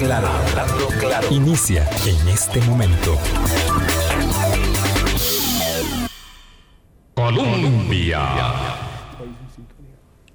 claro, hablando claro. Inicia en este momento. Colombia.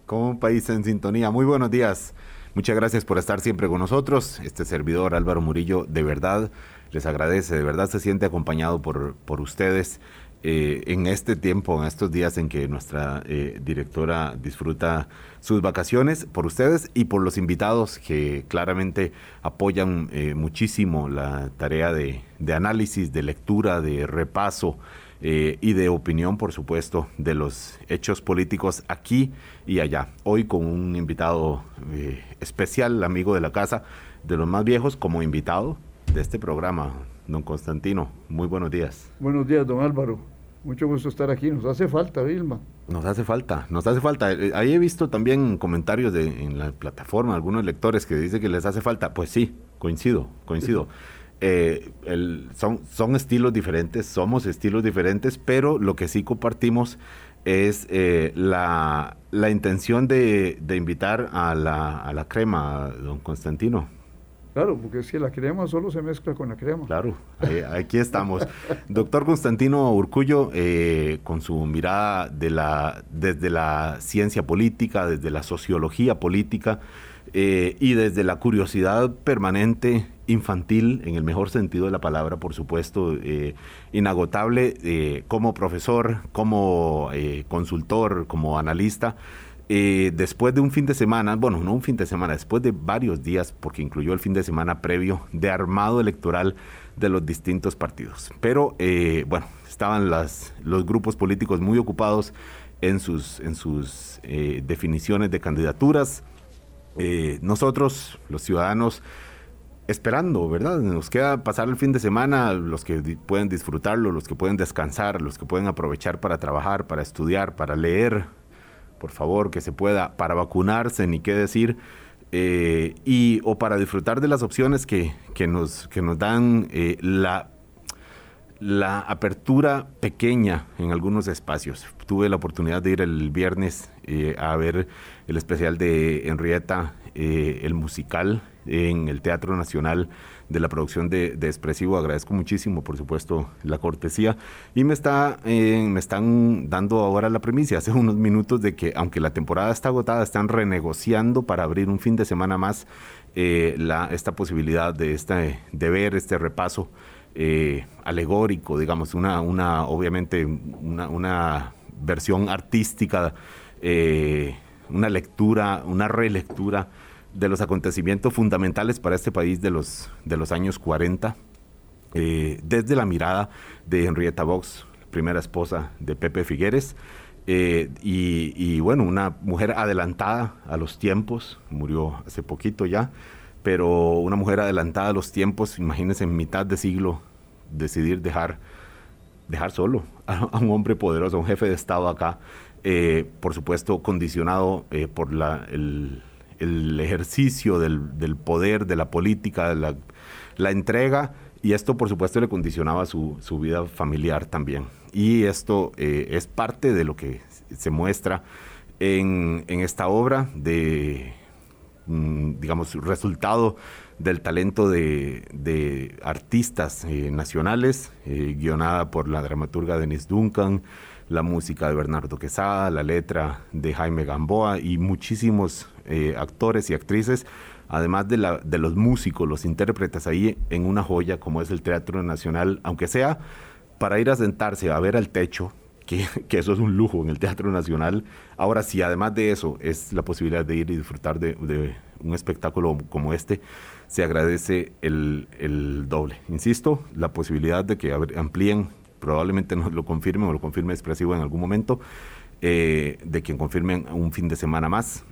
Como un país en sintonía. Muy buenos días. Muchas gracias por estar siempre con nosotros. Este servidor Álvaro Murillo, de verdad, les agradece, de verdad se siente acompañado por, por ustedes eh, en este tiempo, en estos días en que nuestra eh, directora disfruta sus vacaciones, por ustedes y por los invitados que claramente apoyan eh, muchísimo la tarea de, análisis, de lectura, de repaso. y de opinión, por supuesto, de los hechos políticos aquí y allá. Hoy con un invitado especial, amigo de la casa, de los más viejos, como invitado de este programa, don Constantino. Muy buenos días. Buenos días, don Álvaro. Mucho gusto estar aquí. Nos hace falta, Vilma. Nos hace falta, nos hace falta. Eh, ahí he visto también comentarios de, en la plataforma, algunos lectores que dicen que les hace falta. Pues sí, coincido, coincido. Eh, son, son estilos diferentes, somos estilos diferentes, pero lo que sí compartimos es eh, la, la, intención de, de invitar a la, a la crema, don Constantino. Claro, porque si la crema solo se mezcla con la crema. Claro, aquí estamos. Doctor Constantino Urcullo, eh, con su mirada de la, desde la ciencia política, desde la sociología política eh, y desde la curiosidad permanente infantil, en el mejor sentido de la palabra, por supuesto, eh, inagotable, como profesor, como consultor, como analista. Eh, después de un fin de semana, bueno, no un fin de semana, después de varios días, porque incluyó el fin de semana previo de armado electoral de los distintos partidos. Pero eh, bueno, estaban los grupos políticos muy ocupados en sus, en sus eh, definiciones de candidaturas. nosotros, los ciudadanos, esperando, ¿verdad? Nos queda pasar el fin de semana, los que pueden disfrutarlo, los que pueden descansar, los que pueden aprovechar para trabajar, para estudiar, para leer, por favor, que se pueda, para vacunarse, ni qué decir, eh, y, o para disfrutar de las opciones que, que nos, que nos dan eh, la, la apertura pequeña en algunos espacios. Tuve la oportunidad de ir el viernes eh, a ver el especial de Henrietta, el musical, en el Teatro Nacional de la producción de, Expresivo. Agradezco muchísimo, por supuesto, la cortesía. Y me, está, eh, me están dando ahora la premisa hace unos minutos de que, aunque la temporada está agotada, están renegociando para abrir un fin de semana más eh, la, esta posibilidad de, esta, de ver este repaso eh, alegórico, digamos, una, una obviamente, una, una versión artística, una lectura, una relectura de los acontecimientos fundamentales para este país de los, de los años 40, eh, desde la mirada de Henrietta Vox, primera esposa de Pepe Figueres, eh, y, bueno, una mujer adelantada a los tiempos, murió hace poquito ya, pero una mujer adelantada a los tiempos, imagínense en mitad de siglo decidir dejar, dejar solo a, un hombre poderoso, a un jefe de Estado acá, eh, por supuesto condicionado por la, el, el ejercicio del, poder, de la política, de la, entrega, y esto por supuesto le condicionaba su, vida familiar también. Y esto eh, es parte de lo que se muestra en, esta obra de, mm, digamos, resultado del talento de, artistas eh, nacionales, eh, guionada por la dramaturga Denise Duncan, la música de Bernardo Quesada, la letra de Jaime Gamboa y muchísimos eh, actores y actrices, además de, la, de los músicos, los intérpretes ahí en una joya como es el Teatro Nacional, aunque sea para ir a sentarse a ver al techo, que, eso es un lujo en el Teatro Nacional. Ahora sí, además de eso, es la posibilidad de ir y disfrutar de, un espectáculo como este, se agradece el, doble. Insisto, la posibilidad de que amplíen probablemente nos lo confirmen o lo confirme expresivo en algún momento, eh, de quien confirmen un fin de semana más.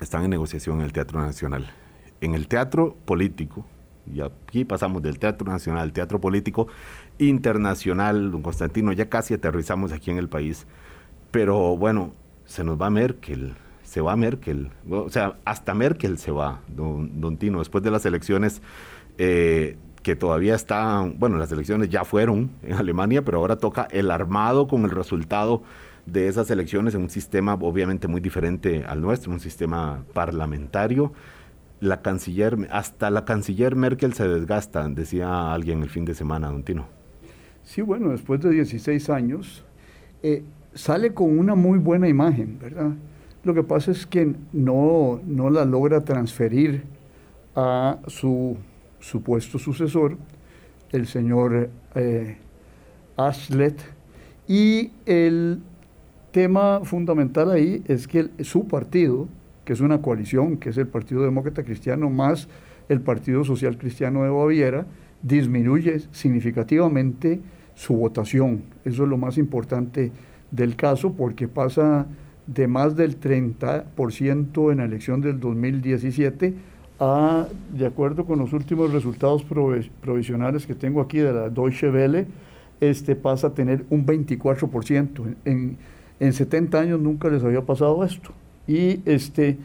Están en negociación en el Teatro Nacional. En el teatro político, y aquí pasamos del Teatro Nacional al Teatro Político Internacional, don Constantino, ya casi aterrizamos aquí en el país, pero bueno, se nos va Merkel, se va Merkel, o sea, hasta Merkel se va, don, don Tino, después de las elecciones eh, que todavía está, bueno, las elecciones ya fueron en Alemania, pero ahora toca el armado con el resultado de esas elecciones en un sistema obviamente muy diferente al nuestro, un sistema parlamentario. la canciller, hasta la canciller Merkel se desgasta, decía alguien el fin de semana, don Tino. Sí, bueno, después de 16 años, eh, sale con una muy buena imagen, ¿verdad? Lo que pasa es que no, no la logra transferir a su supuesto sucesor, el señor eh, Ashlet, y el tema fundamental ahí es que su partido, que es una coalición, que es el Partido Demócrata Cristiano más el Partido Social Cristiano de Baviera, disminuye significativamente su votación. Eso es lo más importante del caso porque pasa de más del 30% en la elección del 2017 a, de acuerdo con los últimos resultados provisionales que tengo aquí de la Deutsche Welle, este pasa a tener un 24%. En, en 70 años nunca les había pasado esto. Y este,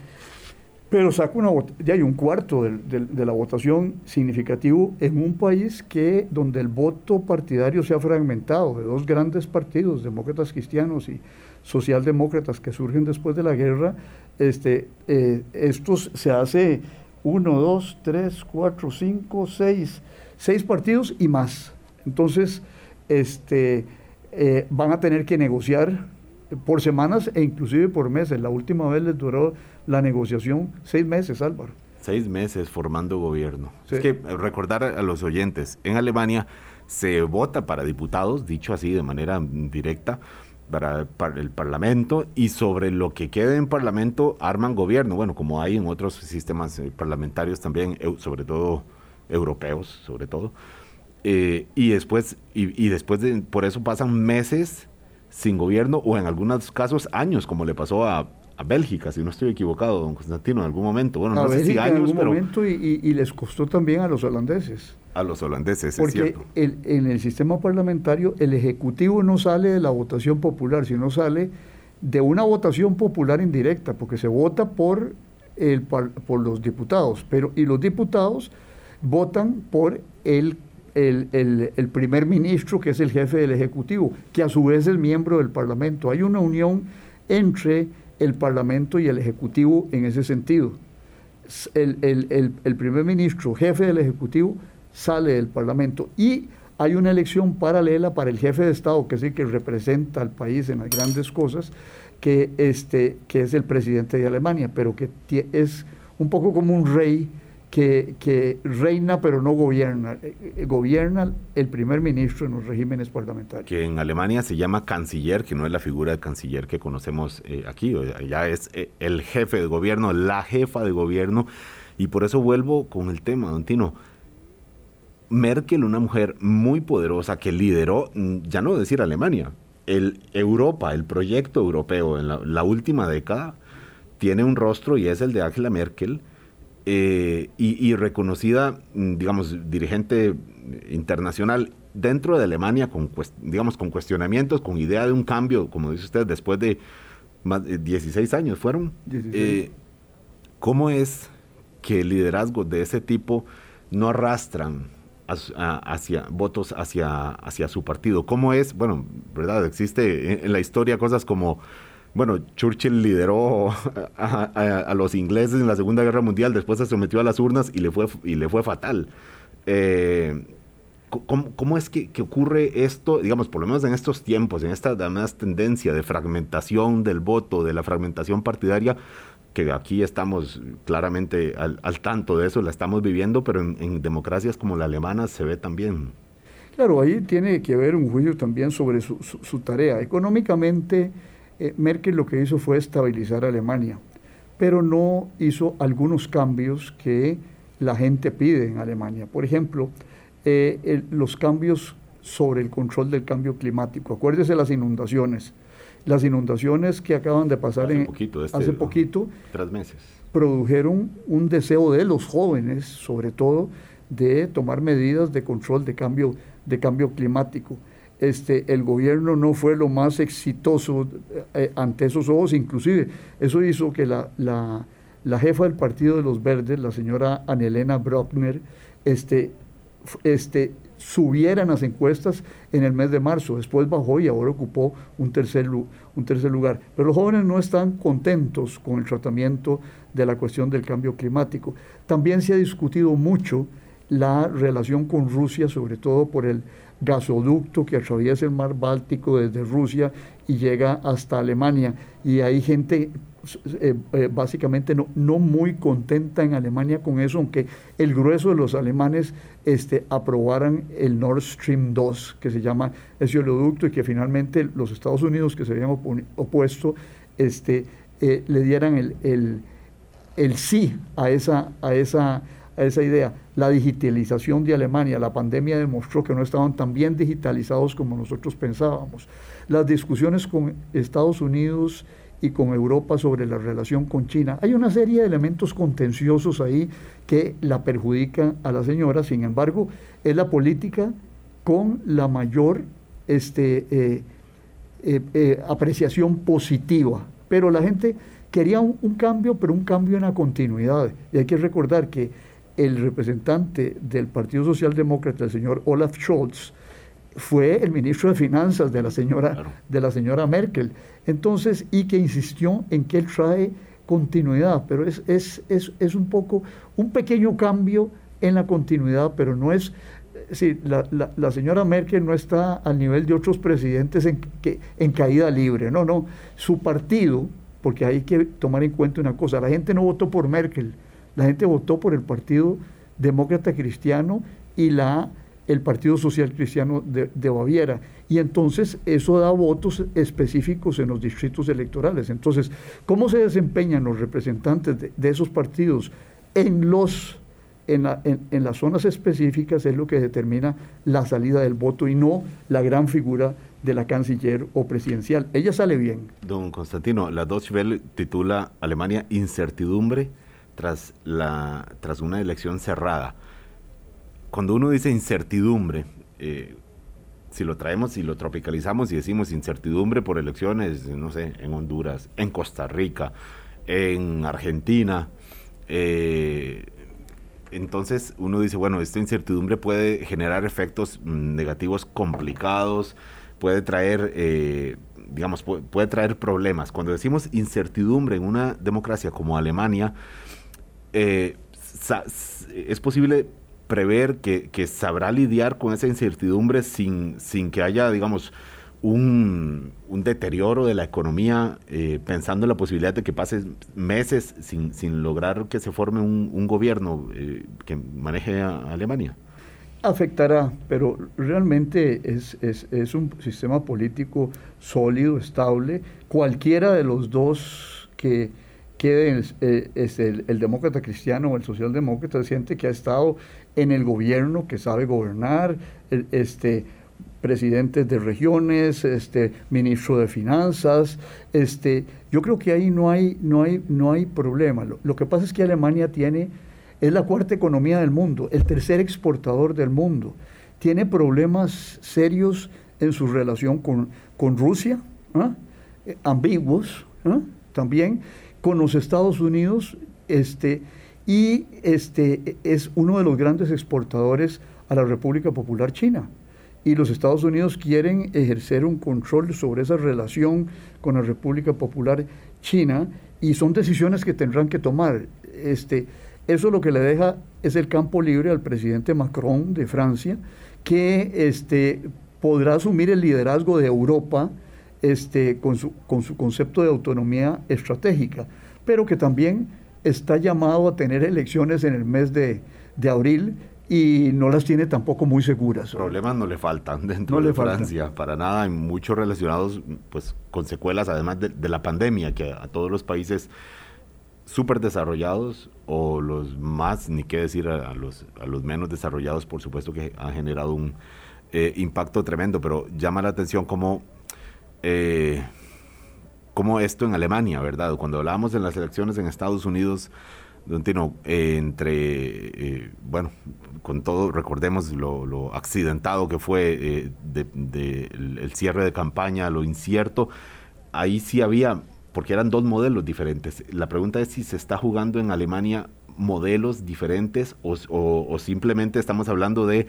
pero saca una ya hay un cuarto de, la votación significativo en un país que donde el voto partidario se ha fragmentado de dos grandes partidos, demócratas cristianos y socialdemócratas que surgen después de la guerra, este, eh, estos se hace uno, dos, tres, cuatro, cinco, seis, seis partidos y más. Entonces, este, eh, van a tener que negociar por semanas e inclusive por meses. La última vez les duró la negociación seis meses, Álvaro. Seis meses formando gobierno. Es que eh, recordar a los oyentes, en Alemania se vota para diputados, dicho así de manera directa, para, el Parlamento y sobre lo que quede en Parlamento arman gobierno, bueno, como hay en otros sistemas eh, parlamentarios también, sobre todo europeos, sobre todo. Eh, y después, y, y después de, por eso pasan meses sin gobierno o en algunos casos años, como le pasó a, Bélgica, si no estoy equivocado, don Constantino, en algún momento. Bueno, no sé si años, en algún momento y, les costó también a los holandeses. A los holandeses, Porque es cierto. El, en el sistema parlamentario el Ejecutivo no sale de la votación popular, sino sale de una votación popular indirecta, porque se vota por, el, por los diputados, pero y los diputados votan por el el, primer ministro, que es el jefe del Ejecutivo, que a su vez es miembro del Parlamento. Hay una unión entre el Parlamento y el Ejecutivo en ese sentido. El, primer ministro, jefe del Ejecutivo, sale del Parlamento y hay una elección paralela para el jefe de Estado, que es el que representa al país en las grandes cosas, que, este, que es el presidente de Alemania, pero que es un poco como un rey que, reina pero no gobierna. Eh, eh, gobierna el primer ministro en los regímenes parlamentarios. Que en Alemania se llama canciller, que no es la figura de canciller que conocemos eh, aquí. Ya es el jefe de gobierno, la jefa de gobierno. Y por eso vuelvo con el tema, don Tino. Merkel, una mujer muy poderosa que lideró, mm, ya no decir Alemania, el Europa, el proyecto europeo en la última década, tiene un rostro y es el de Angela Merkel eh, y, reconocida, mm, digamos, dirigente internacional dentro de Alemania, con, digamos, con cuestionamientos, con idea de un cambio, como dice usted, después de más de 16 años fueron. Eh, ¿Cómo es que liderazgos de ese tipo no arrastran hacia votos hacia, hacia su partido? ¿Cómo es? Bueno, ¿verdad? Existe en la historia cosas como bueno, Churchill lideró a, los ingleses en la Segunda Guerra Mundial, después se sometió a las urnas y le fue, y le fue fatal. Eh, ¿cómo, es que, ocurre esto, digamos, por lo menos en estos tiempos, en esta además tendencia de fragmentación del voto, de la fragmentación partidaria, que aquí estamos claramente al, tanto de eso, la estamos viviendo, pero en, democracias como la alemana se ve también. Claro, ahí tiene que haber un juicio también sobre su, su tarea. Económicamente, eh, Merkel lo que hizo fue estabilizar a Alemania, pero no hizo algunos cambios que la gente pide en Alemania. Por ejemplo, eh, los cambios sobre el control del cambio climático. Acuérdese las inundaciones. Las inundaciones que acaban de pasar hace en, poquito, este, hace poquito tres meses. produjeron un deseo de los jóvenes, sobre todo, de tomar medidas de control de cambio, de cambio climático este, el gobierno no fue lo más exitoso eh, ante esos ojos, inclusive eso hizo que la, la, jefa del Partido de los Verdes, la señora Anelena Brockner, este, este, subiera en las encuestas en el mes de marzo. Después bajó y ahora ocupó un tercer, un tercer lugar. Pero los jóvenes no están contentos con el tratamiento de la cuestión del cambio climático. También se ha discutido mucho la relación con Rusia, sobre todo por el gasoducto que atraviesa el mar Báltico desde Rusia y llega hasta Alemania. Y hay gente eh, eh, básicamente no, muy contenta en Alemania con eso, aunque el grueso de los alemanes este, aprobaran el Nord Stream 2, que se llama ese oleoducto, y que finalmente los Estados Unidos, que se habían opuesto, este, eh, le dieran el, el, el, sí a esa, a, esa, esa idea. La digitalización de Alemania, la pandemia demostró que no estaban tan bien digitalizados como nosotros pensábamos. Las discusiones con Estados Unidos, y con Europa sobre la relación con China. Hay una serie de elementos contenciosos ahí que la perjudican a la señora, sin embargo, es la política con la mayor este, eh, eh, eh, apreciación positiva. Pero la gente quería un, cambio, pero un cambio en la continuidad. Y hay que recordar que el representante del Partido Socialdemócrata, el señor Olaf Scholz, fue el ministro de Finanzas de la señora, de la señora Merkel. Entonces, y que insistió en que él trae continuidad, pero es, es, es, es un poco, un pequeño cambio en la continuidad, pero no es, sí, la, la, la, señora Merkel no está al nivel de otros presidentes en, que, en caída libre, no, no, su partido, porque hay que tomar en cuenta una cosa, la gente no votó por Merkel, la gente votó por el Partido Demócrata Cristiano y la el Partido Social Cristiano de, Baviera. Y entonces eso da votos específicos en los distritos electorales. Entonces, ¿cómo se desempeñan los representantes de, esos partidos en, los, en, en, las zonas específicas es lo que determina la salida del voto y no la gran figura de la canciller o presidencial. Ella sale bien. Don Constantino, la Deutsche Welle titula Alemania incertidumbre tras, la, tras una elección cerrada cuando uno dice incertidumbre, eh, si lo traemos y lo tropicalizamos y decimos incertidumbre por elecciones, no sé, en Honduras, en Costa Rica, en Argentina, eh, entonces uno dice, bueno, esta incertidumbre puede generar efectos mm, negativos complicados, puede traer, eh, digamos, puede, traer problemas. Cuando decimos incertidumbre en una democracia como Alemania, es posible prever que, sabrá lidiar con esa incertidumbre sin, sin que haya, digamos, un, deterioro de la economía, eh, pensando en la posibilidad de que pase meses sin, sin lograr que se forme un, gobierno eh, que maneje a, Alemania? Afectará, pero realmente es, es, es, un sistema político sólido, estable. Cualquiera de los dos que quede eh, es el, el, demócrata cristiano o el socialdemócrata siente que ha estado en el gobierno, que sabe gobernar, este, presidentes de regiones, este, ministro de finanzas, este, yo creo que ahí no hay, no hay, no hay problema. Lo, que pasa es que Alemania tiene, es la cuarta economía del mundo, el tercer exportador del mundo, tiene problemas serios en su relación con, con Rusia, ¿ah? eh, ambiguos ¿ah? también, con los Estados Unidos, este, y este, es uno de los grandes exportadores a la República Popular China. Y los Estados Unidos quieren ejercer un control sobre esa relación con la República Popular China y son decisiones que tendrán que tomar. Este, eso lo que le deja es el campo libre al presidente Macron de Francia, que este, podrá asumir el liderazgo de Europa este, con, su, con su concepto de autonomía estratégica, pero que también está llamado a tener elecciones en el mes de, abril y no las tiene tampoco muy seguras. Problemas no le faltan dentro de Francia, para nada, hay muchos relacionados pues con secuelas además de, la pandemia que a, todos los países súper desarrollados o los más, ni qué decir a, los, a los menos desarrollados, por supuesto que han generado un eh, impacto tremendo, pero llama la atención cómo eh, como esto en Alemania, ¿verdad? Cuando hablábamos de las elecciones en Estados Unidos, Don Tino, entre, eh, bueno, con todo, recordemos lo, accidentado que fue eh, de, el, cierre de campaña, lo incierto, ahí sí había, porque eran dos modelos diferentes. La pregunta es si se está jugando en Alemania modelos diferentes o, simplemente estamos hablando de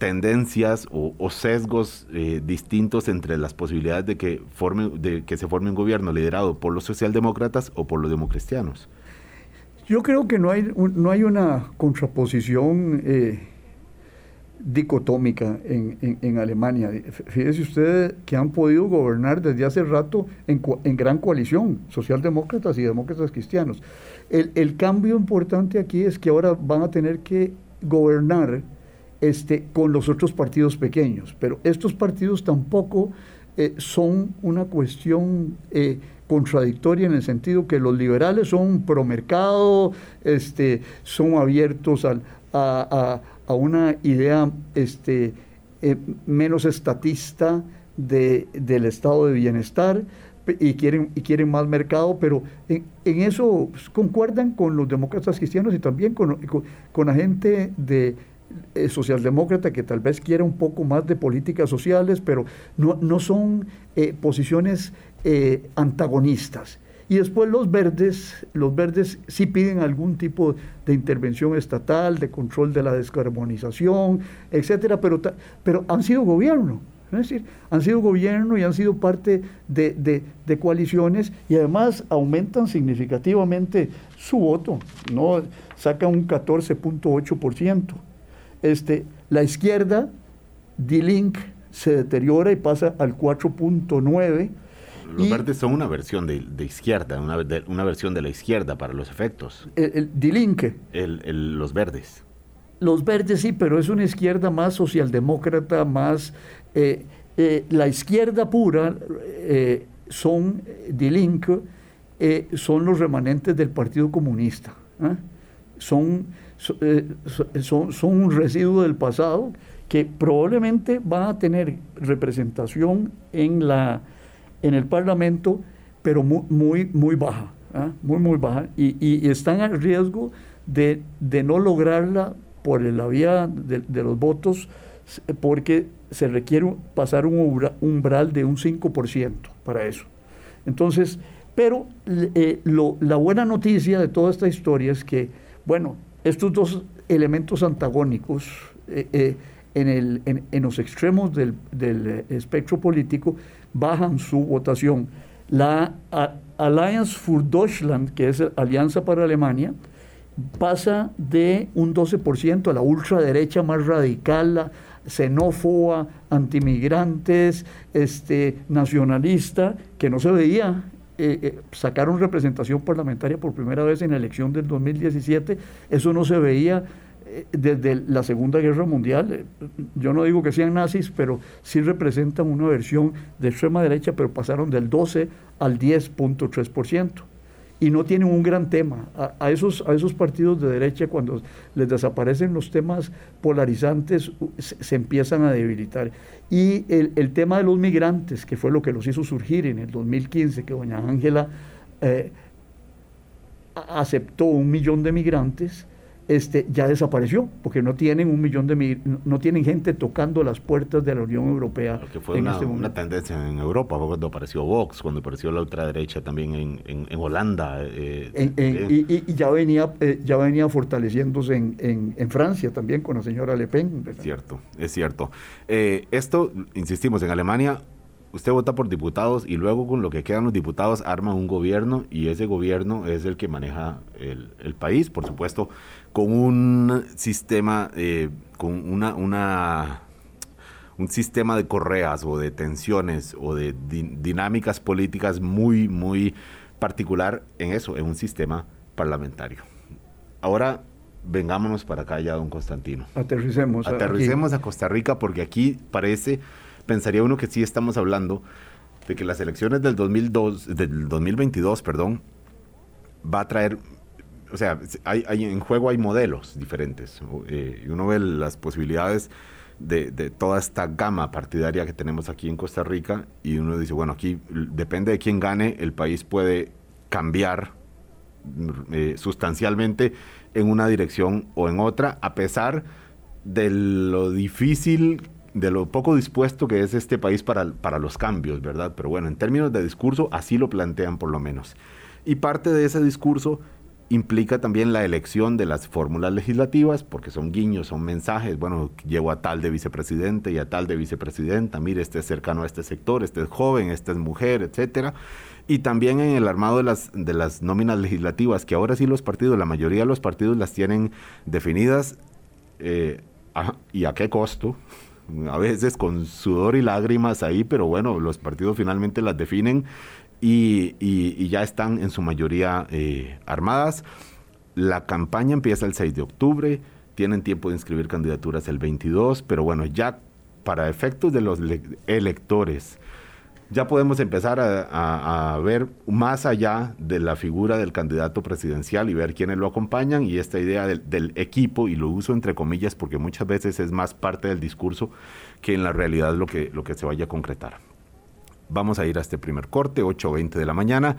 tendencias o, sesgos eh, distintos entre las posibilidades de que, forme, de que se forme un gobierno liderado por los socialdemócratas o por los democristianos? Yo creo que no hay, no hay una contraposición eh, dicotómica en, en, Alemania. Fíjese usted que han podido gobernar desde hace rato en, en gran coalición, socialdemócratas y demócratas cristianos. El, el, cambio importante aquí es que ahora van a tener que gobernar este, con los otros partidos pequeños, pero estos partidos tampoco eh, son una cuestión eh, contradictoria en el sentido que los liberales son pro mercado, este, son abiertos a, una idea este, eh, menos estatista de, del estado de bienestar y quieren, más mercado, pero en, eso concuerdan con los demócratas cristianos y también con, con la gente de, eh, socialdemócrata que tal vez quiera un poco más de políticas sociales, pero no, no son eh, posiciones eh, antagonistas. Y después los verdes, los verdes sí piden algún tipo de intervención estatal, de control de la descarbonización, etcétera, pero, pero han sido gobierno. Es decir, han sido gobierno y han sido parte de, de, de, coaliciones y además aumentan significativamente su voto, ¿no? saca un 14.8% este, la izquierda, D-Link, se deteriora y pasa al 4.9. Los verdes son una versión de, izquierda, una, una, versión de la izquierda para los efectos. El, D-Link. los verdes. Los verdes sí, pero es una izquierda más socialdemócrata, más... Eh, eh, la izquierda pura eh, son, D-Link, son los remanentes del Partido Comunista. Son son, son un residuo del pasado que probablemente van a tener representación en, la, en el Parlamento, pero muy, muy, muy baja, ¿ah? muy, muy baja, y, y, están al riesgo de, de, no lograrla por la vía de, de, los votos, porque se requiere pasar un umbral de un 5% para eso. Entonces, pero eh, la buena noticia de toda esta historia es que, bueno, estos dos elementos antagónicos eh, eh, en, el, en, los extremos del, del, espectro político bajan su votación. La Alliance für Deutschland, que es Alianza para Alemania, pasa de un 12% a la ultraderecha más radical, xenófoba, antimigrantes, este, nacionalista, que no se veía eh, eh, sacaron representación parlamentaria por primera vez en la elección del 2017. Eso no se veía eh, desde la Segunda Guerra Mundial. Yo no digo que sean nazis, pero sí representan una versión de extrema derecha, pero pasaron del 12 al 10.3% y no tienen un gran tema. A, esos, a esos partidos de derecha, cuando les desaparecen los temas polarizantes, se, empiezan a debilitar. Y el, tema de los migrantes, que fue lo que los hizo surgir en el 2015, que doña Ángela eh, aceptó un millón de migrantes, este, ya desapareció, porque no tienen un millón de no tienen gente tocando las puertas de la Unión Europea. Que fue una, este una, tendencia en Europa, cuando apareció Vox, cuando apareció la ultraderecha también en, en, Holanda. Eh, eh, y, ya venía eh, ya venía fortaleciéndose en, en, Francia también con la señora Le Pen. Es cierto, es cierto. esto, insistimos, en Alemania usted vota por diputados y luego con lo que quedan los diputados arma un gobierno y ese gobierno es el que maneja el, el país, por supuesto, con un sistema, eh, con una, una, un sistema de correas o de tensiones o de dinámicas políticas muy, muy particular en eso, en un sistema parlamentario. Ahora vengámonos para acá ya, don Constantino. Aterricemos. Aterricemos a Costa Rica porque aquí parece pensaría uno que sí estamos hablando de que las elecciones del 2002, del 2022, perdón, va a traer, o sea, hay, en juego hay modelos diferentes. Eh, uno ve las posibilidades de, toda esta gama partidaria que tenemos aquí en Costa Rica y uno dice, bueno, aquí depende de quién gane, el país puede cambiar eh, sustancialmente en una dirección o en otra, a pesar de lo difícil de lo poco dispuesto que es este país para, para los cambios, ¿verdad? Pero bueno, en términos de discurso, así lo plantean por lo menos. Y parte de ese discurso implica también la elección de las fórmulas legislativas, porque son guiños, son mensajes, bueno, llevo a tal de vicepresidente y a tal de vicepresidenta, mire, este es cercano a este sector, este es joven, este es mujer, etcétera. Y también en el armado de las, de las nóminas legislativas, que ahora sí los partidos, la mayoría de los partidos las tienen definidas eh, y a qué costo, a veces con sudor y lágrimas ahí, pero bueno, los partidos finalmente las definen y, ya están en su mayoría eh, armadas. La campaña empieza el 6 de octubre, tienen tiempo de inscribir candidaturas el 22, pero bueno, ya para efectos de los electores, ya podemos empezar a, ver más allá de la figura del candidato presidencial y ver quiénes lo acompañan y esta idea del, del, equipo, y lo uso entre comillas porque muchas veces es más parte del discurso que en la realidad lo que, lo que se vaya a concretar. Vamos a ir a este primer corte, 8.20 de la mañana,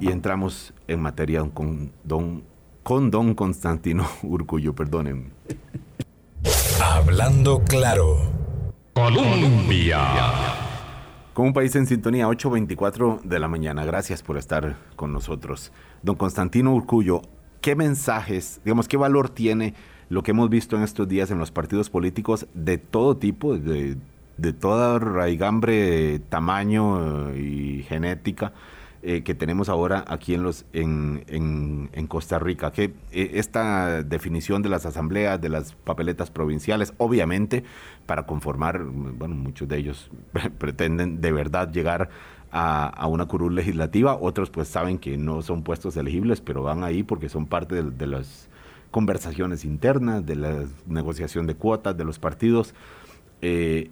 y entramos en materia con don, con don Constantino Urcullo, perdonen. Hablando claro. Colombia. Con un país en sintonía, 8.24 de la mañana. Gracias por estar con nosotros. Don Constantino Urcullo, ¿qué mensajes, digamos, qué valor tiene lo que hemos visto en estos días en los partidos políticos de todo tipo, de de toda raigambre, tamaño eh, y genética eh, que tenemos ahora aquí en, los, en, en, Costa Rica. Que eh, esta definición de las asambleas, de las papeletas provinciales, obviamente para conformar, bueno, muchos de ellos pretenden de verdad llegar a, una curul legislativa, otros pues saben que no son puestos elegibles, pero van ahí porque son parte de las conversaciones internas, de la negociación de cuotas de los partidos. Eh,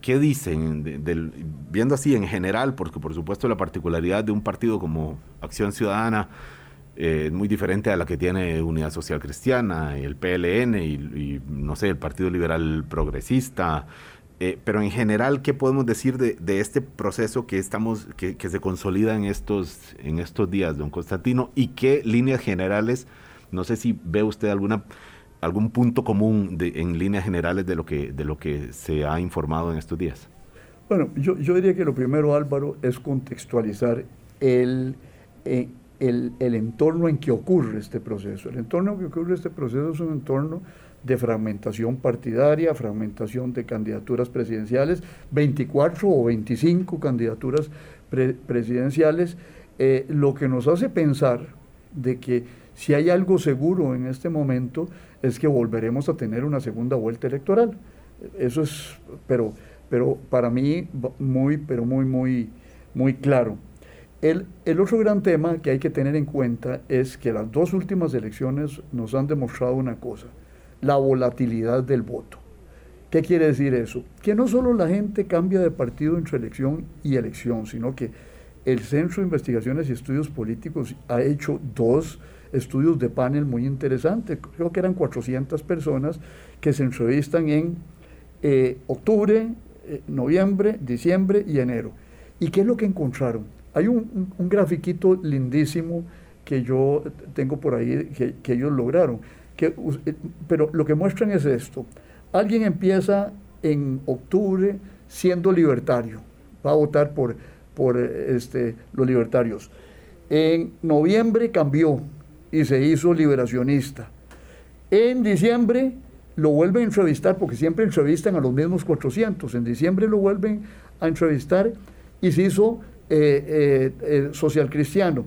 ¿qué, dicen, viendo así en general, porque por supuesto la particularidad de un partido como Acción Ciudadana eh, es muy diferente a la que tiene Unidad Social Cristiana, el PLN y, no sé, el Partido Liberal Progresista, eh, pero en general, ¿qué podemos decir de, este proceso que estamos, que, se consolida en estos, en estos días, don Constantino? ¿Y qué líneas generales, no sé si ve usted alguna algún punto común en líneas generales de lo, que, de lo que se ha informado en estos días? Bueno, yo, yo diría que lo primero, Álvaro, es contextualizar el, eh, el, el, entorno en que ocurre este proceso. El entorno en que ocurre este proceso es un entorno de fragmentación partidaria, fragmentación de candidaturas presidenciales, 24 o 25 candidaturas presidenciales, eh, lo que nos hace pensar de que si hay algo seguro en este momento es que volveremos a tener una segunda vuelta electoral. Eso es, pero, pero para mí muy, pero muy, muy, muy claro. El, el, otro gran tema que hay que tener en cuenta es que las dos últimas elecciones nos han demostrado una cosa, la volatilidad del voto. ¿Qué quiere decir eso? Que no solo la gente cambia de partido entre elección y elección, sino que el Centro de Investigaciones y Estudios Políticos ha hecho dos estudios de panel muy interesantes. Creo que eran 400 personas que se entrevistan en eh, octubre, eh, noviembre, diciembre y enero. ¿Y qué es lo que encontraron? Hay un, un, grafiquito lindísimo que yo tengo por ahí que, ellos lograron. Eh, pero lo que muestran es esto. Alguien empieza en octubre siendo libertario, va a votar por, por este, los libertarios. En noviembre cambió, y se hizo liberacionista. En diciembre lo vuelven a entrevistar, porque siempre entrevistan a los mismos 400. En diciembre lo vuelven a entrevistar y se hizo eh, eh, eh, social cristiano.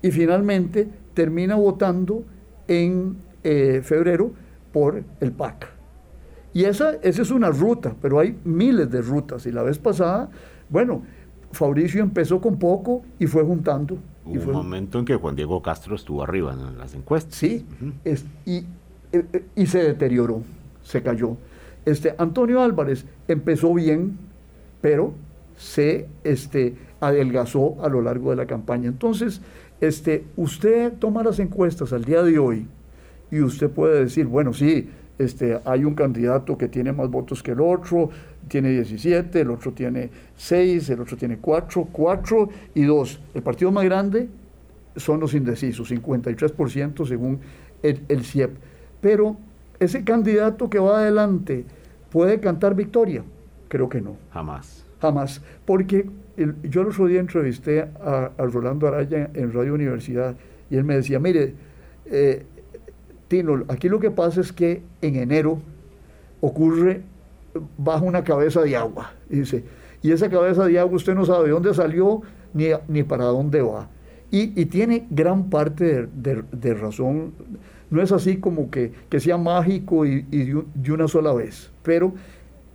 Y finalmente termina votando en febrero por el PAC. Y esa, esa es una ruta, pero hay miles de rutas. Y la vez pasada, bueno, Fabricio empezó con poco y fue juntando Hubo un momento en que Juan Diego Castro estuvo arriba en las encuestas. Sí, es, y, eh, eh, y, se deterioró, se cayó. Este, Antonio Álvarez empezó bien, pero se este, adelgazó a lo largo de la campaña. Entonces, este, usted toma las encuestas al día de hoy y usted puede decir, bueno, sí, este, hay un candidato que tiene más votos que el otro, tiene 17, el otro tiene 6, el otro tiene 4, 4 y 2. El partido más grande son los indecisos, 53% según el, CIEP. Pero ese candidato que va adelante puede cantar victoria. Creo que no. Jamás. Jamás. Porque yo el otro día entrevisté a, a Rolando Araya en Radio Universidad y él me decía, mire, eh, Tino, aquí lo que pasa es que en enero ocurre bajo una cabeza de agua, dice, y esa cabeza de agua usted no sabe de dónde salió ni, ni para dónde va. Y, tiene gran parte de, razón. No es así como que, sea mágico y, de, una sola vez, pero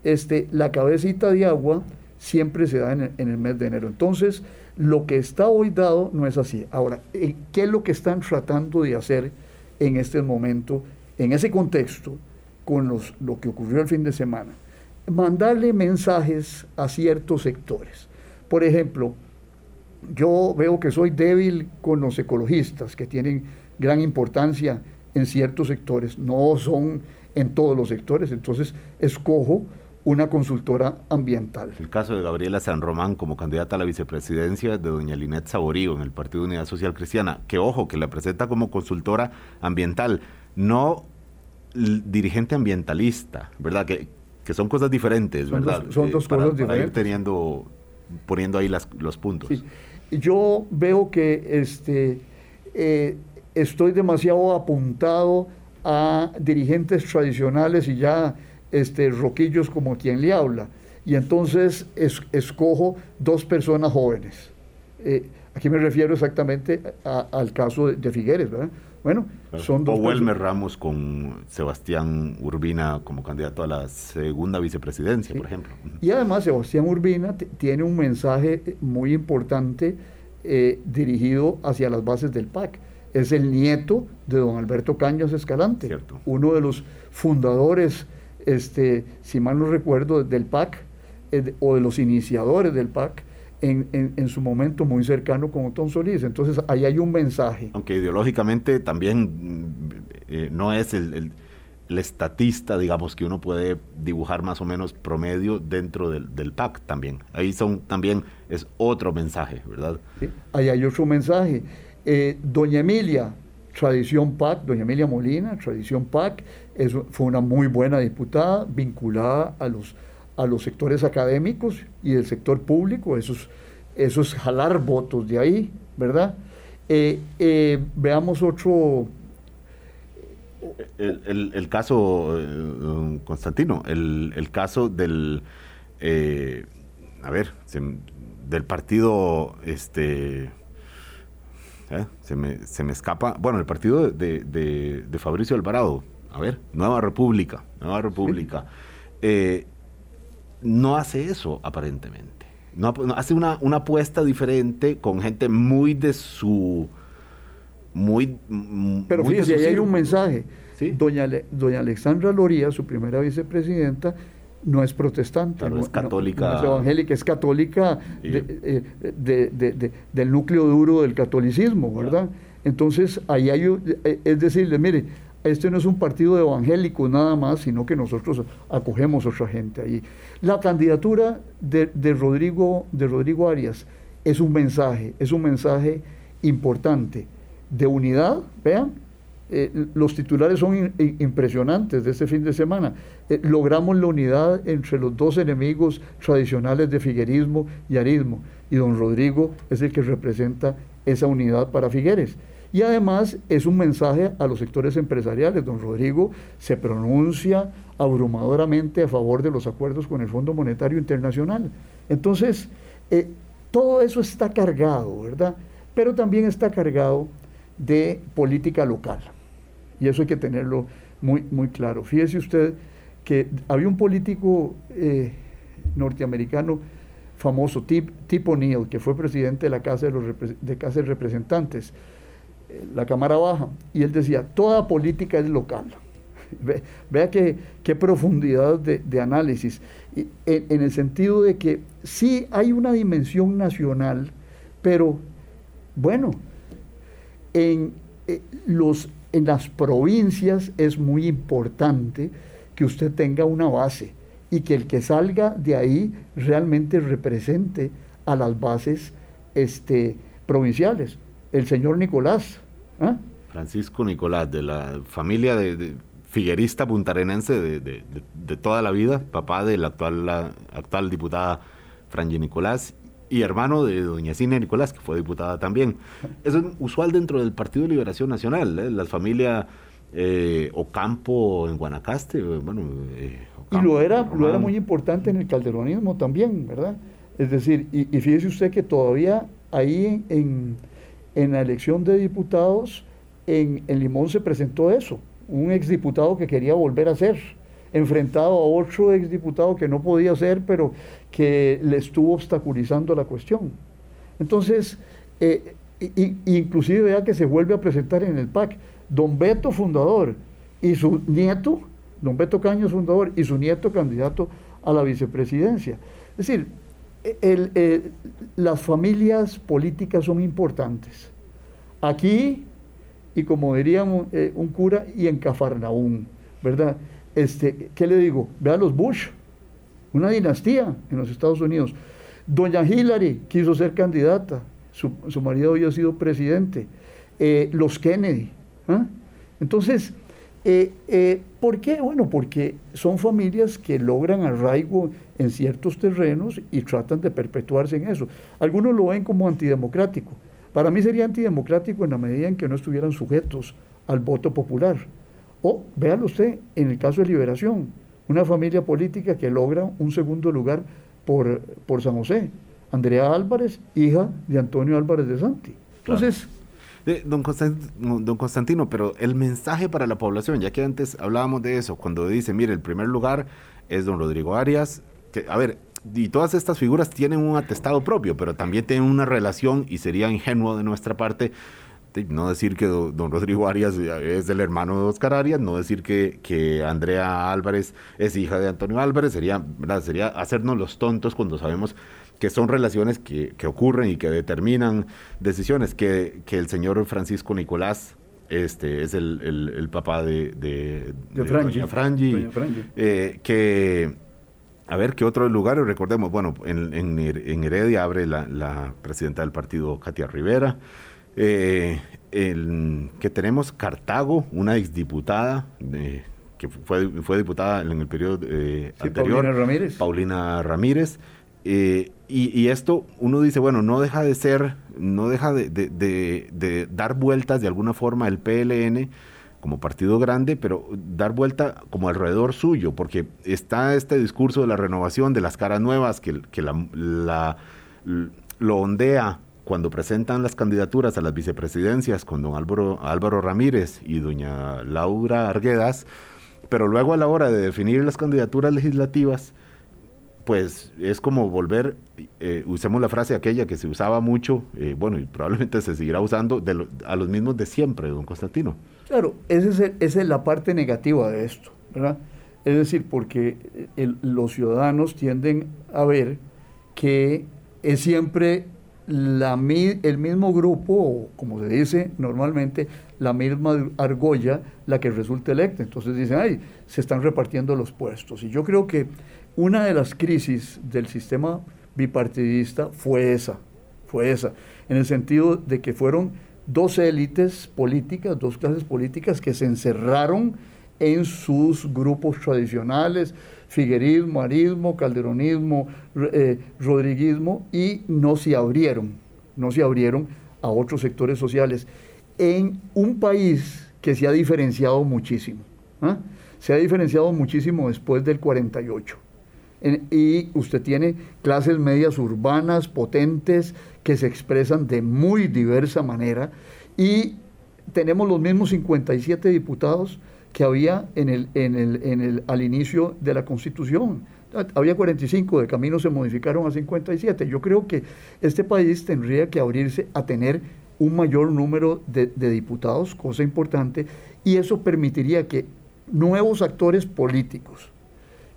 este, la cabecita de agua siempre se da en el, mes de enero. Entonces, lo que está hoy dado no es así. Ahora, eh, ¿qué es lo que están tratando de hacer en este momento, en ese contexto, con los, lo que ocurrió el fin de semana? Mandarle mensajes a ciertos sectores. Por ejemplo, yo veo que soy débil con los ecologistas, que tienen gran importancia en ciertos sectores, no son en todos los sectores, entonces escojo una consultora ambiental. El caso de Gabriela San Román como candidata a la vicepresidencia de doña Linet Saborío en el Partido Unidad Social Cristiana, que ojo, que la presenta como consultora ambiental, no dirigente ambientalista, ¿verdad? Que, que son cosas diferentes, ¿verdad? Son dos, eh, cosas diferentes. ir teniendo, poniendo ahí las, los puntos. Yo veo que este, eh, estoy demasiado apuntado a dirigentes tradicionales y ya este, roquillos como quien le habla. Y entonces escojo dos personas jóvenes. Eh, aquí me refiero exactamente al caso de, Figueres, ¿verdad? Bueno, son dos. O Welmer Ramos con Sebastián Urbina como candidato a la segunda vicepresidencia, por ejemplo. Y además Sebastián Urbina tiene un mensaje muy importante eh, dirigido hacia las bases del PAC. Es el nieto de don Alberto Cañas Escalante, uno de los fundadores este, si mal no recuerdo, del PAC eh, o de los iniciadores del PAC en, su momento muy cercano con Otón Solís. Entonces ahí hay un mensaje. Aunque ideológicamente también mm, eh, no es el, estatista, digamos, que uno puede dibujar más o menos promedio dentro del, PAC también. Ahí son también es otro mensaje, ¿verdad? ahí hay otro mensaje. Eh, doña Emilia, tradición PAC, doña Emilia Molina, tradición PAC, fue una muy buena diputada vinculada a los, a los sectores académicos y del sector público, eso es, jalar votos de ahí, ¿verdad? Eh, eh, veamos otro... El, caso, eh, Constantino, el, caso del, a ver, del partido, este, se, me, se, me, escapa, bueno, el partido de, de Fabricio Alvarado, a ver, Nueva República, Nueva República, no hace eso aparentemente. No, hace una, una, apuesta diferente con gente muy de su... Muy, Pero fíjese, ahí hay un mensaje. Doña, doña Alexandra Loría, su primera vicepresidenta, no es protestante, no, es católica. es evangélica, es católica eh, de, del núcleo duro del catolicismo, ¿verdad? Entonces, ahí hay, eh, es decirle, mire, este no es un partido evangélico nada más, sino que nosotros acogemos a otra gente ahí. La candidatura de, Rodrigo, de Rodrigo Arias es un mensaje, es un mensaje importante de unidad, vean, eh, los titulares son impresionantes de este fin de semana. Eh, logramos la unidad entre los dos enemigos tradicionales de figuerismo y arismo, y don Rodrigo es el que representa esa unidad para Figueres. Y además es un mensaje a los sectores empresariales. Don Rodrigo se pronuncia abrumadoramente a favor de los acuerdos con el Fondo Monetario Internacional. Entonces, eh, todo eso está cargado, ¿verdad? Pero también está cargado de política local. Y eso hay que tenerlo muy, muy claro. Fíjese usted que había un político eh, norteamericano famoso, Tip, Tip O'Neill, que fue presidente de la Casa de, los, de Casa de Representantes la Cámara Baja, y él decía, toda política es local. vea qué, qué profundidad de, análisis, en, el sentido de que sí hay una dimensión nacional, pero bueno, en, eh, los, en las provincias es muy importante que usted tenga una base y que el que salga de ahí realmente represente a las bases este, provinciales. El señor Nicolás ¿Ah? Francisco Nicolás, de la familia de, figuerista puntarenense de, toda la vida, papá de la actual, la actual diputada Franji Nicolás, y hermano de doña Cine Nicolás, que fue diputada también. Eso es usual dentro del Partido de Liberación Nacional, ¿eh? la familia eh, Ocampo en Guanacaste, bueno... Eh, y lo era, lo era muy importante en el calderonismo también, ¿verdad? Es decir, y, fíjese usted que todavía ahí en, en la elección de diputados, en, en Limón se presentó eso, un exdiputado que quería volver a ser enfrentado a otro exdiputado que no podía ser, pero que le estuvo obstaculizando la cuestión. Entonces, eh, inclusive vea que se vuelve a presentar en el PAC, don Beto fundador y su nieto, don Beto Caños fundador y su nieto candidato a la vicepresidencia. Es decir, las familias políticas son importantes. Aquí, y como diríamos eh, un cura, y en Cafarnaún, ¿verdad? este, ¿qué le digo? Vea los Bush, una dinastía en los Estados Unidos. Doña Hillary quiso ser candidata, su, marido había sido presidente. Eh, los Kennedy. ¿ah? Entonces, eh, eh, ¿por qué? Bueno, porque son familias que logran arraigo en ciertos terrenos y tratan de perpetuarse en eso. Algunos lo ven como antidemocrático. Para mí sería antidemocrático en la medida en que no estuvieran sujetos al voto popular. O, véalo usted, en el caso de Liberación, una familia política que logra un segundo lugar por, por San José. Andrea Álvarez, hija de Antonio Álvarez de Santi. Entonces... don, Constantino, don Constantino, pero el mensaje para la población, ya que antes hablábamos de eso, cuando dice, mire, el primer lugar es don Rodrigo Arias, que, a ver, y todas estas figuras tienen un atestado propio, pero también tienen una relación y sería ingenuo de nuestra parte no decir que don Rodrigo Arias es el hermano de Oscar Arias, no decir que, que Andrea Álvarez es hija de Antonio Álvarez, sería, sería hacernos los tontos cuando sabemos que son relaciones que, ocurren y que determinan decisiones, que, que el señor Francisco Nicolás este es el, papá de, de, Frangi, eh, que a ver qué otros lugares recordemos bueno en, en, Heredia abre la, la, presidenta del partido Katia Rivera eh, el, que tenemos Cartago, una exdiputada que fue, fue diputada en el periodo eh, anterior. Paulina Ramírez. Paulina Ramírez. Eh, y, esto uno dice, bueno, no deja de ser, no deja de, dar vueltas de alguna forma el PLN como partido grande, pero dar vuelta como alrededor suyo, porque está este discurso de la renovación, de las caras nuevas, que, la, la, lo ondea cuando presentan las candidaturas a las vicepresidencias con don Álvaro, Álvaro Ramírez y doña Laura Arguedas, pero luego a la hora de definir las candidaturas legislativas, pues es como volver, eh, usemos la frase aquella que se usaba mucho, eh, bueno, y probablemente se seguirá usando, a los mismos de siempre, don Constantino. Claro, esa es, la parte negativa de esto, ¿verdad? Es decir, porque los ciudadanos tienden a ver que es siempre la, el mismo grupo, como se dice normalmente, la misma argolla, la que resulta electa. Entonces dicen, ay, se están repartiendo los puestos. Y yo creo que una de las crisis del sistema bipartidista fue esa, fue esa, en el sentido de que fueron dos élites políticas, dos clases políticas que se encerraron en sus grupos tradicionales, figuerismo, arismo, calderonismo, eh, rodriguismo, y no se abrieron, no se abrieron a otros sectores sociales en un país que se ha diferenciado muchísimo. ¿ah? Se ha diferenciado muchísimo después del 48. Y usted tiene clases medias urbanas potentes que se expresan de muy diversa manera y tenemos los mismos 57 diputados que había en el, en el, en el, al inicio de la Constitución. Había 45, de camino se modificaron a 57. Yo creo que este país tendría que abrirse a tener un mayor número de, diputados, cosa importante, y eso permitiría que nuevos actores políticos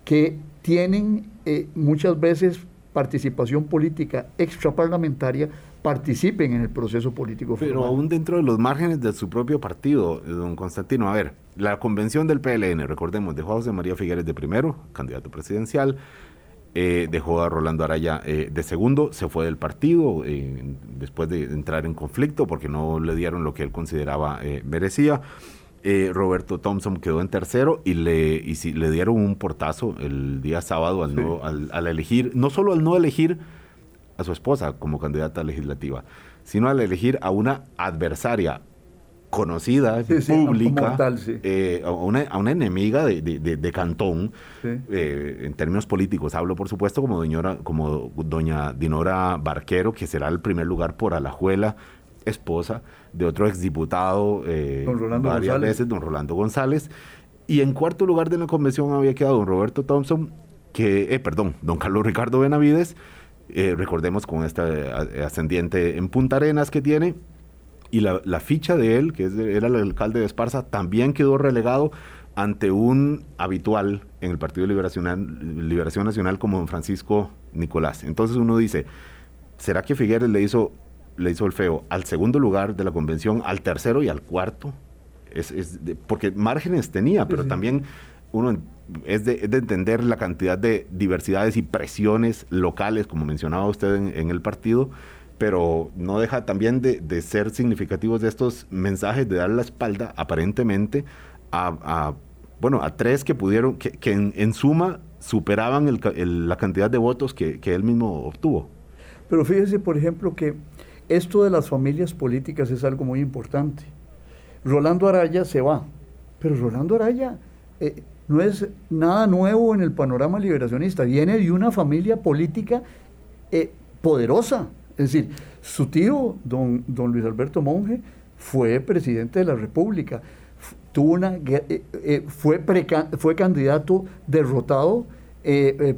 que tienen eh, muchas veces participación política extraparlamentaria participen en el proceso político. Pero aún dentro de los márgenes de su propio partido, don Constantino, a ver, la convención del PLN, recordemos, dejó a José María Figueres de primero, candidato presidencial, eh, dejó a Rolando Araya eh, de segundo, se fue del partido eh, después de entrar en conflicto porque no le dieron lo que él consideraba merecía. Roberto Thompson quedó en tercero y le, y si, le dieron un portazo el día sábado al, no, al, elegir, no solo al no elegir a su esposa como candidata legislativa, sino al elegir a una adversaria conocida, pública, eh, a, una, enemiga de, Cantón, eh, en términos políticos. Hablo, por supuesto, como, doña, como doña Dinora Barquero, que será el primer lugar por Alajuela, esposa de otro exdiputado eh, varias veces, don Rolando González. Y en cuarto lugar de la convención había quedado don Roberto Thompson, que, eh, perdón, don Carlos Ricardo Benavides, eh, recordemos con este ascendiente en Punta Arenas que tiene, y la, ficha de él, que era el alcalde de Esparza, también quedó relegado ante un habitual en el Partido Liberación, Liberación Nacional como don Francisco Nicolás. Entonces uno dice, ¿será que Figueres le hizo, le hizo el feo al segundo lugar de la convención, al tercero y al cuarto? Es, porque márgenes tenía, pero también uno es de, entender la cantidad de diversidades y presiones locales, como mencionaba usted en, el partido, pero no deja también de, ser significativos de estos mensajes de dar la espalda, aparentemente, a, bueno, a tres que pudieron, que, en, suma superaban la cantidad de votos que, que él mismo obtuvo. Pero fíjese, por ejemplo, que esto de las familias políticas es algo muy importante. Rolando Araya se va, pero Rolando Araya eh, no es nada nuevo en el panorama liberacionista, viene de una familia política eh, poderosa. Es decir, su tío, don, don Luis Alberto Monge, fue presidente de la República, tuvo una, eh, fue, fue candidato derrotado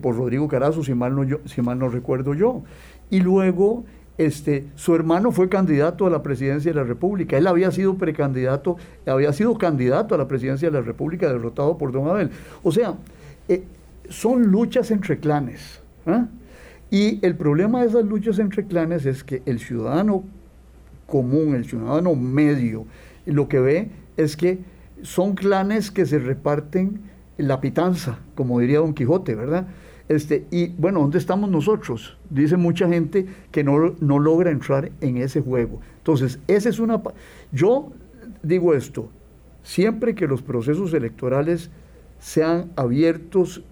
por Rodrigo Carazo, si mal, no yo, si mal no recuerdo yo. Y luego este, su hermano fue candidato a la presidencia de la República. Él había sido precandidato, había sido candidato a la presidencia de la República, derrotado por Don Abel. O sea, eh, son luchas entre clanes. ¿ah? Y el problema de esas luchas entre clanes es que el ciudadano común, el ciudadano medio, lo que ve es que son clanes que se reparten la pitanza, como diría Don Quijote, ¿verdad? Este, y bueno, ¿dónde estamos nosotros? Dice mucha gente que no, no logra entrar en ese juego. Entonces, esa es una... Yo digo esto, siempre que los procesos electorales sean abiertos,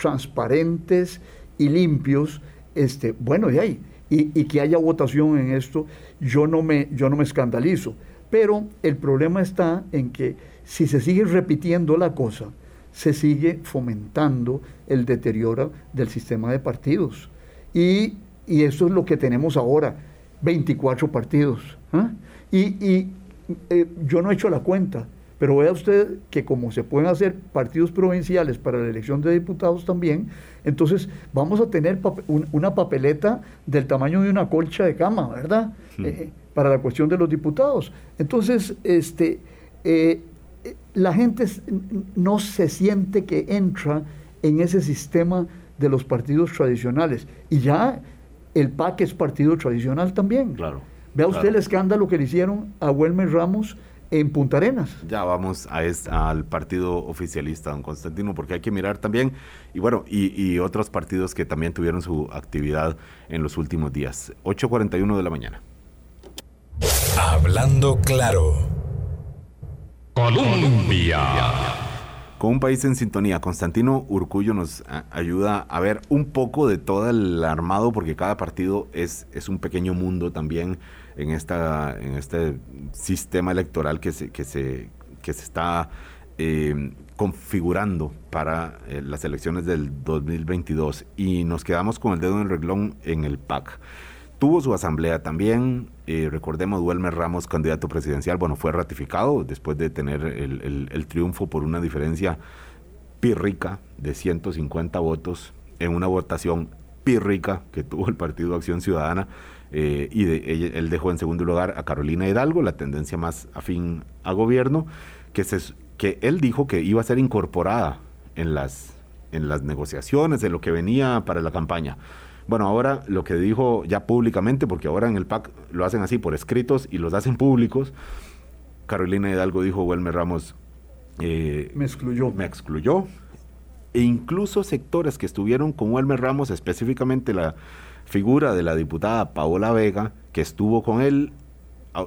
transparentes y limpios, este, bueno, de ahí, y, y, que haya votación en esto, yo no, me, yo no me escandalizo. Pero el problema está en que si se sigue repitiendo la cosa, se sigue fomentando el deterioro del sistema de partidos. Y, eso es lo que tenemos ahora, 24 partidos. ¿ah? Y, eh, yo no he hecho la cuenta, pero vea usted que como se pueden hacer partidos provinciales para la elección de diputados también, entonces vamos a tener una papeleta del tamaño de una colcha de cama, ¿verdad? Eh, para la cuestión de los diputados. Entonces, este, eh, la gente no se siente que entra en ese sistema de los partidos tradicionales. Y ya el PAC es partido tradicional también. Claro. Vea usted el escándalo que le hicieron a Wilmer Ramos en Punta Arenas. Ya vamos a al partido oficialista, don Constantino, porque hay que mirar también, y bueno, y, y otros partidos que también tuvieron su actividad en los últimos días. 8.41 de la mañana. Hablando claro. Colombia. Con un país en sintonía, Constantino Urcullo nos ayuda a ver un poco de todo el armado, porque cada partido es, es un pequeño mundo también en, esta, en este sistema electoral que se, que se, que se está eh, configurando para eh, las elecciones del 2022. Y nos quedamos con el dedo en el reglón en el PAC. Tuvo su asamblea también, eh, recordemos, Duelmer Ramos, candidato presidencial, bueno, fue ratificado después de tener el, triunfo por una diferencia pírrica de 150 votos en una votación pírrica que tuvo el Partido Acción Ciudadana eh, y él dejó en segundo lugar a Carolina Hidalgo, la tendencia más afín a gobierno, que, se, que él dijo que iba a ser incorporada en las, en las negociaciones, de lo que venía para la campaña. Bueno, ahora lo que dijo ya públicamente, porque ahora en el PAC lo hacen así por escritos y los hacen públicos, Carolina Hidalgo dijo, Wilmer Ramos... Eh, me excluyó. Me excluyó. E incluso sectores que estuvieron con Wilmer Ramos, específicamente la figura de la diputada Paola Vega, que estuvo con él,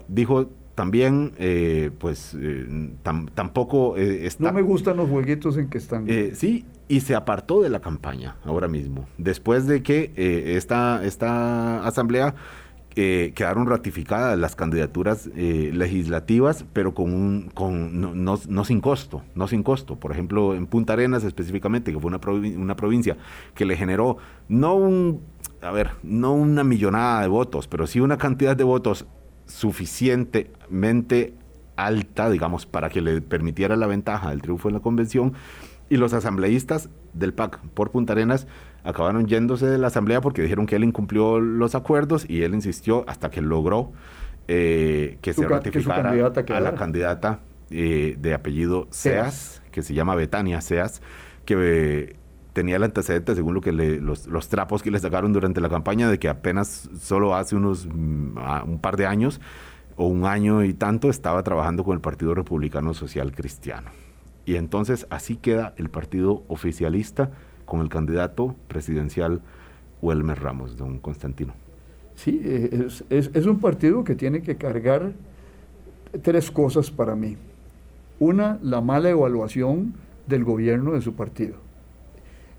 dijo también, eh, pues eh, tampoco está... No me gustan los jueguitos en que están. sí, y se apartó de la campaña ahora mismo, después de que esta, esta asamblea quedaron ratificadas las candidaturas legislativas, pero con un, con, no, no, sin costo, no sin costo. Por ejemplo, en Punta Arenas específicamente, que fue una, una provincia que le generó no un a ver, no una millonada de votos, pero sí una cantidad de votos suficientemente alta, digamos, para que le permitiera la ventaja del triunfo en la convención. Y los asambleístas del PAC por Punta Arenas acabaron yéndose de la asamblea porque dijeron que él incumplió los acuerdos y él insistió hasta que logró eh, que se ratificara a la candidata eh, de apellido Seas, que se llama Betania Seas, que tenía el antecedente, según lo que los, trapos que le sacaron durante la campaña, de que apenas solo hace unos mm, un par de años o un año y tanto estaba trabajando con el Partido Republicano Social Cristiano. Y entonces así queda el partido oficialista con el candidato presidencial Welmer Ramos, don Constantino. Sí, es, es un partido que tiene que cargar tres cosas para mí. Una, la mala evaluación del gobierno de su partido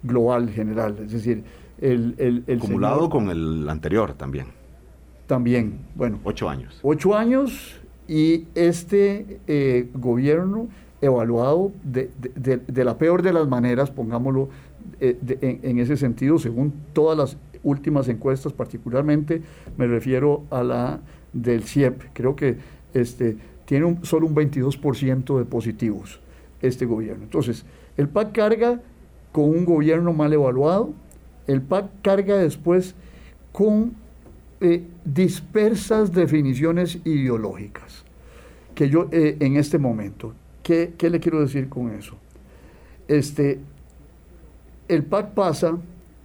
global, general. Es decir, el... el, Acumulado con el anterior también. También, bueno. Ocho años. Ocho años y este eh, gobierno evaluado de, la peor de las maneras, pongámoslo eh, en, ese sentido, según todas las últimas encuestas, particularmente me refiero a la del CIEP. Creo que este, tiene solo un 22% de positivos este gobierno. Entonces, el PAC carga con un gobierno mal evaluado. El PAC carga después con eh, dispersas definiciones ideológicas. Que yo eh, en este momento, ¿qué, le quiero decir con eso? Este, el PAC pasa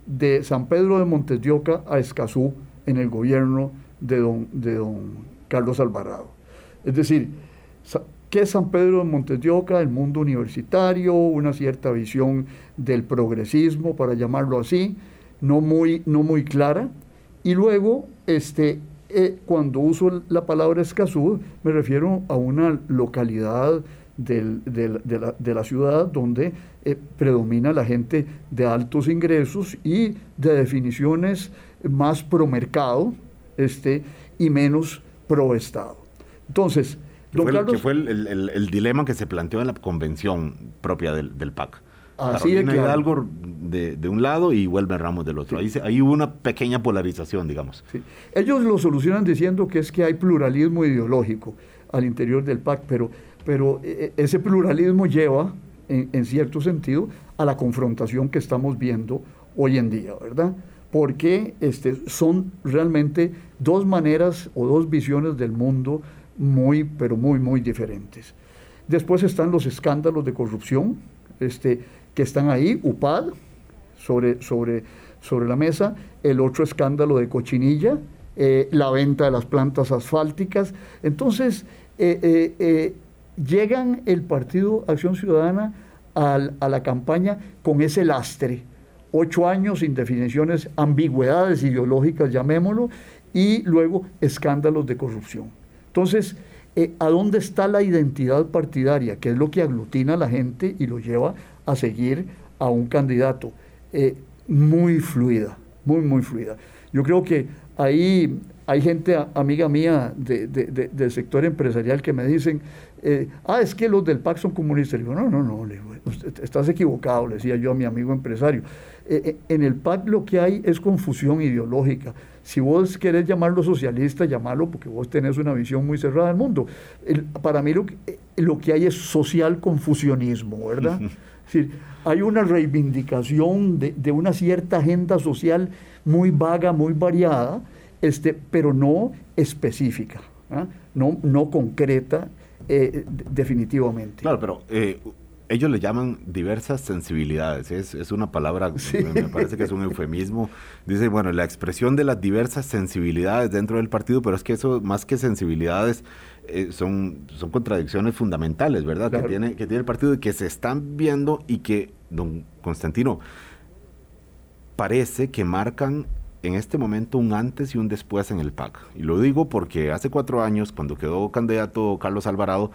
de San Pedro de Montes de Oca a Escazú en el gobierno de don, de don Carlos Alvarado. Es decir, ¿Qué es San Pedro de Montes de Oca? El mundo universitario, una cierta visión del progresismo, para llamarlo así, no muy, no muy clara. Y luego, este, eh, cuando uso la palabra Escazú, me refiero a una localidad de, la, ciudad donde eh, predomina la gente de altos ingresos y de definiciones más pro mercado este, y menos pro Estado. Entonces, que fue, el, dilema que se planteó en la convención propia del, PAC. Así de que algo de, un lado y vuelve Ramos del otro. Ahí, hubo una pequeña polarización, digamos. Ellos lo solucionan diciendo que es que hay pluralismo ideológico al interior del PAC, pero, pero e, e, ese pluralismo lleva, en, cierto sentido, a la confrontación que estamos viendo hoy en día, ¿verdad? Porque este, son realmente dos maneras o dos visiones del mundo muy, pero muy, muy diferentes. Después están los escándalos de corrupción este, que están ahí, UPAD, sobre, sobre, sobre la mesa, el otro escándalo de cochinilla, eh, la venta de las plantas asfálticas. Entonces, eh, eh, llegan el Partido Acción Ciudadana a la campaña con ese lastre, ocho años sin definiciones, ambigüedades ideológicas, llamémoslo, y luego escándalos de corrupción. Entonces, eh, ¿a dónde está la identidad partidaria? ¿Qué es lo que aglutina a la gente y lo lleva a seguir a un candidato? Eh, muy fluida, muy, muy fluida. Yo creo que ahí hay gente, amiga mía, del sector empresarial que me dicen, eh, ah, es que los del PAC son comunistas. Le digo, no, no, no, estás equivocado, le decía yo a mi amigo empresario. en el PAC lo que hay es confusión ideológica. Si vos querés llamarlo socialista, llamarlo porque vos tenés una visión muy cerrada del mundo. para mí lo que, eh, lo que hay es social confusionismo, ¿verdad? es decir, hay una reivindicación de, una cierta agenda social muy vaga, muy variada, este, pero no específica, ¿ah? no, no concreta eh, definitivamente. Claro, pero eh, ellos le llaman diversas sensibilidades, es, una palabra, me parece que es un eufemismo. Dice, bueno, la expresión de las diversas sensibilidades dentro del partido, pero es que eso, más que sensibilidades, eh, son, son contradicciones fundamentales, ¿verdad? Que, tiene, que tiene el partido y que se están viendo y que, don Constantino, parece que marcan en este momento un antes y un después en el PAC. Y lo digo porque hace cuatro años, cuando quedó candidato Carlos Alvarado,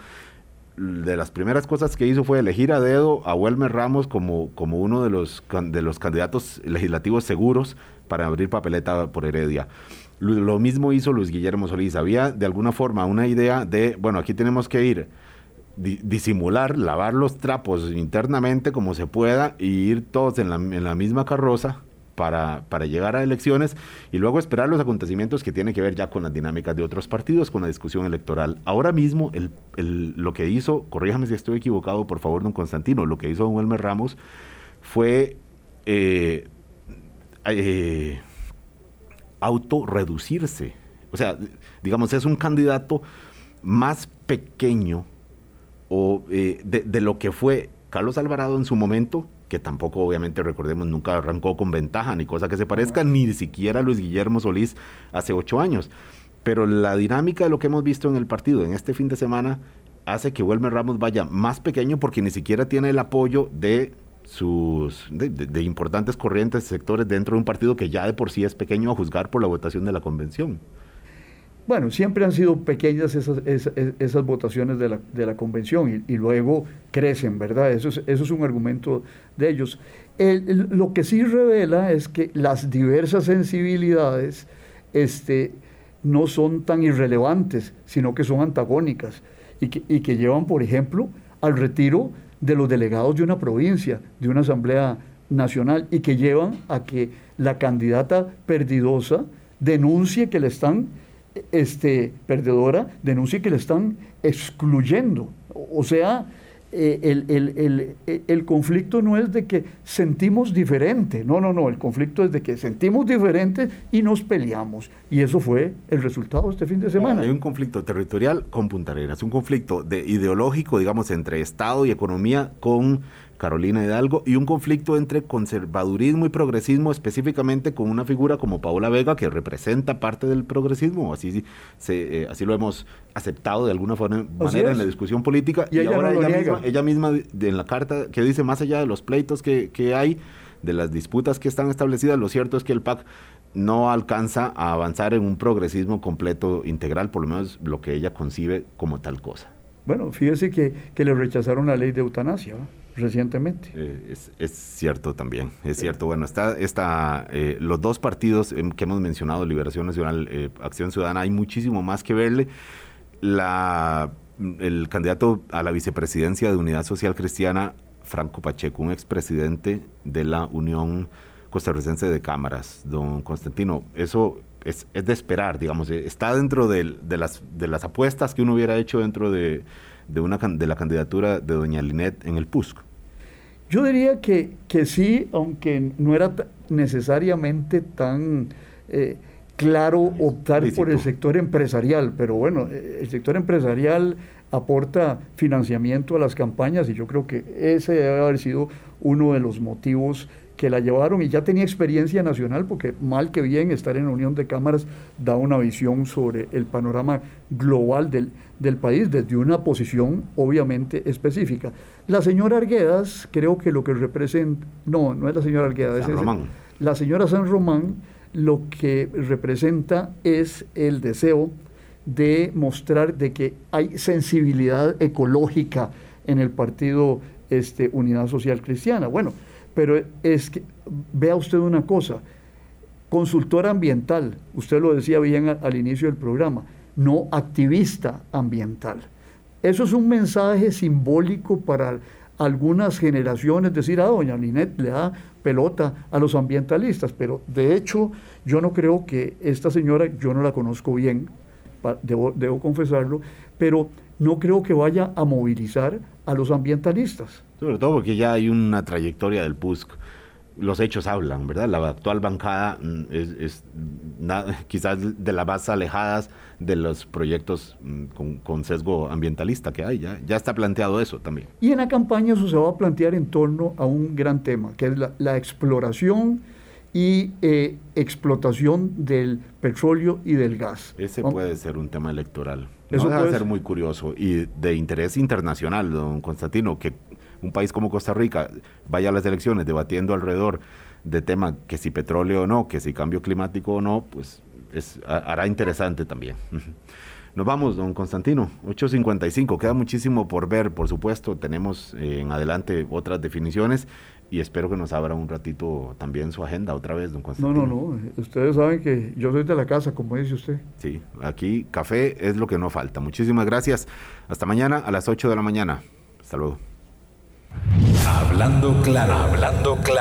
de las primeras cosas que hizo fue elegir a dedo a Welmer Ramos como, como uno de los, de los candidatos legislativos seguros para abrir papeleta por Heredia. Lo mismo hizo Luis Guillermo Solís. Había de alguna forma una idea de, bueno, aquí tenemos que ir disimular, lavar los trapos internamente como se pueda y ir todos en la, en la misma carroza para, para, llegar a elecciones y luego esperar los acontecimientos que tienen que ver ya con las dinámicas de otros partidos, con la discusión electoral. Ahora mismo, el, el, lo que hizo, corríjame si estoy equivocado, por favor, don Constantino, lo que hizo don Elmer Ramos fue eh, eh, autorreducirse. O sea, digamos, es un candidato más pequeño o eh, de, de, lo que fue Carlos Alvarado en su momento, que tampoco obviamente recordemos nunca arrancó con ventaja ni cosa que se parezca, ni siquiera Luis Guillermo Solís hace ocho años. Pero la dinámica de lo que hemos visto en el partido en este fin de semana hace que Wilmer Ramos vaya más pequeño porque ni siquiera tiene el apoyo de sus de, importantes corrientes, sectores dentro de un partido que ya de por sí es pequeño a juzgar por la votación de la convención. Bueno, siempre han sido pequeñas esas, esas, votaciones de la, de la convención y, luego crecen, ¿verdad? Eso es, eso es un argumento de ellos. El, el, lo que sí revela es que las diversas sensibilidades este, no son tan irrelevantes, sino que son antagónicas y que, y que llevan, por ejemplo, al retiro de los delegados de una provincia, de una asamblea nacional, y que llevan a que la candidata perdidosa denuncie que le están este, perdedora denuncie que le están excluyendo. O sea, eh, el, el, el, el, conflicto no es de que sentimos diferente, no, no, no, el conflicto es de que sentimos diferente y nos peleamos. Y eso fue el resultado este fin de semana. Hay un conflicto territorial con Punta Arenas, un conflicto de ideológico, digamos, entre Estado y economía con Carolina Hidalgo, y un conflicto entre conservadurismo y progresismo, específicamente con una figura como Paola Vega, que representa parte del progresismo, así, se, eh, así lo hemos aceptado de alguna forma, manera en la discusión política, y, y ella ahora no ella, misma, ella misma de, en la carta que dice, más allá de los pleitos que, que hay, de las disputas que están establecidas, lo cierto es que el PAC no alcanza a avanzar en un progresismo completo, integral, por lo menos lo que ella concibe como tal cosa. Bueno, fíjese que, que le rechazaron la ley de eutanasia. ¿no? Recientemente. Eh, es, es, cierto también, es cierto. Bueno, está, está eh, los dos partidos que hemos mencionado, Liberación Nacional, eh, Acción Ciudadana, hay muchísimo más que verle. La, el candidato a la vicepresidencia de Unidad Social Cristiana, Franco Pacheco, un expresidente de la Unión Costarricense de Cámaras, don Constantino, eso es, es de esperar, digamos, está dentro de, de, las, de las apuestas que uno hubiera hecho dentro de, de, una, de la candidatura de doña Linet en el PUSC. Yo diría que, que sí, aunque no era necesariamente tan eh, claro optar Lícito. por el sector empresarial, pero bueno, eh, el sector empresarial aporta financiamiento a las campañas y yo creo que ese debe haber sido uno de los motivos que la llevaron y ya tenía experiencia nacional porque mal que bien estar en la Unión de Cámaras da una visión sobre el panorama global del, del país desde una posición obviamente específica. La señora Arguedas creo que lo que representa, no, no es la señora Arguedas, San es Román. la señora San Román lo que representa es el deseo de mostrar de que hay sensibilidad ecológica en el partido este, Unidad Social Cristiana. Bueno, pero es que, vea usted una cosa, consultora ambiental, usted lo decía bien al, al inicio del programa, no activista ambiental. Eso es un mensaje simbólico para algunas generaciones, decir, a ah, doña Linet le da pelota a los ambientalistas, pero de hecho yo no creo que esta señora, yo no la conozco bien, debo, debo confesarlo, pero no creo que vaya a movilizar a los ambientalistas. Sobre todo porque ya hay una trayectoria del PUSC. Los hechos hablan, ¿verdad? La actual bancada mm, es, quizás de las más alejadas de los proyectos mm, con, con, sesgo ambientalista que hay. Ya, ya está planteado eso también. Y en la campaña eso se va a plantear en torno a un gran tema, que es la, la exploración y eh, explotación del petróleo y del gas. Ese puede ser un tema electoral. Eso no puede ser muy curioso y de interés internacional, don Constantino, que un país como Costa Rica vaya a las elecciones debatiendo alrededor de temas que si petróleo o no, que si cambio climático o no, pues es, hará interesante también. Nos vamos, don Constantino, 8.55, queda muchísimo por ver, por supuesto, tenemos eh, en adelante otras definiciones y espero que nos abra un ratito también su agenda otra vez, don Constantino. No, no, no, ustedes saben que yo soy de la casa, como dice usted. Sí, aquí café es lo que no falta. Muchísimas gracias. Hasta mañana a las 8 de la mañana. Hasta luego. Hablando claro, hablando claro.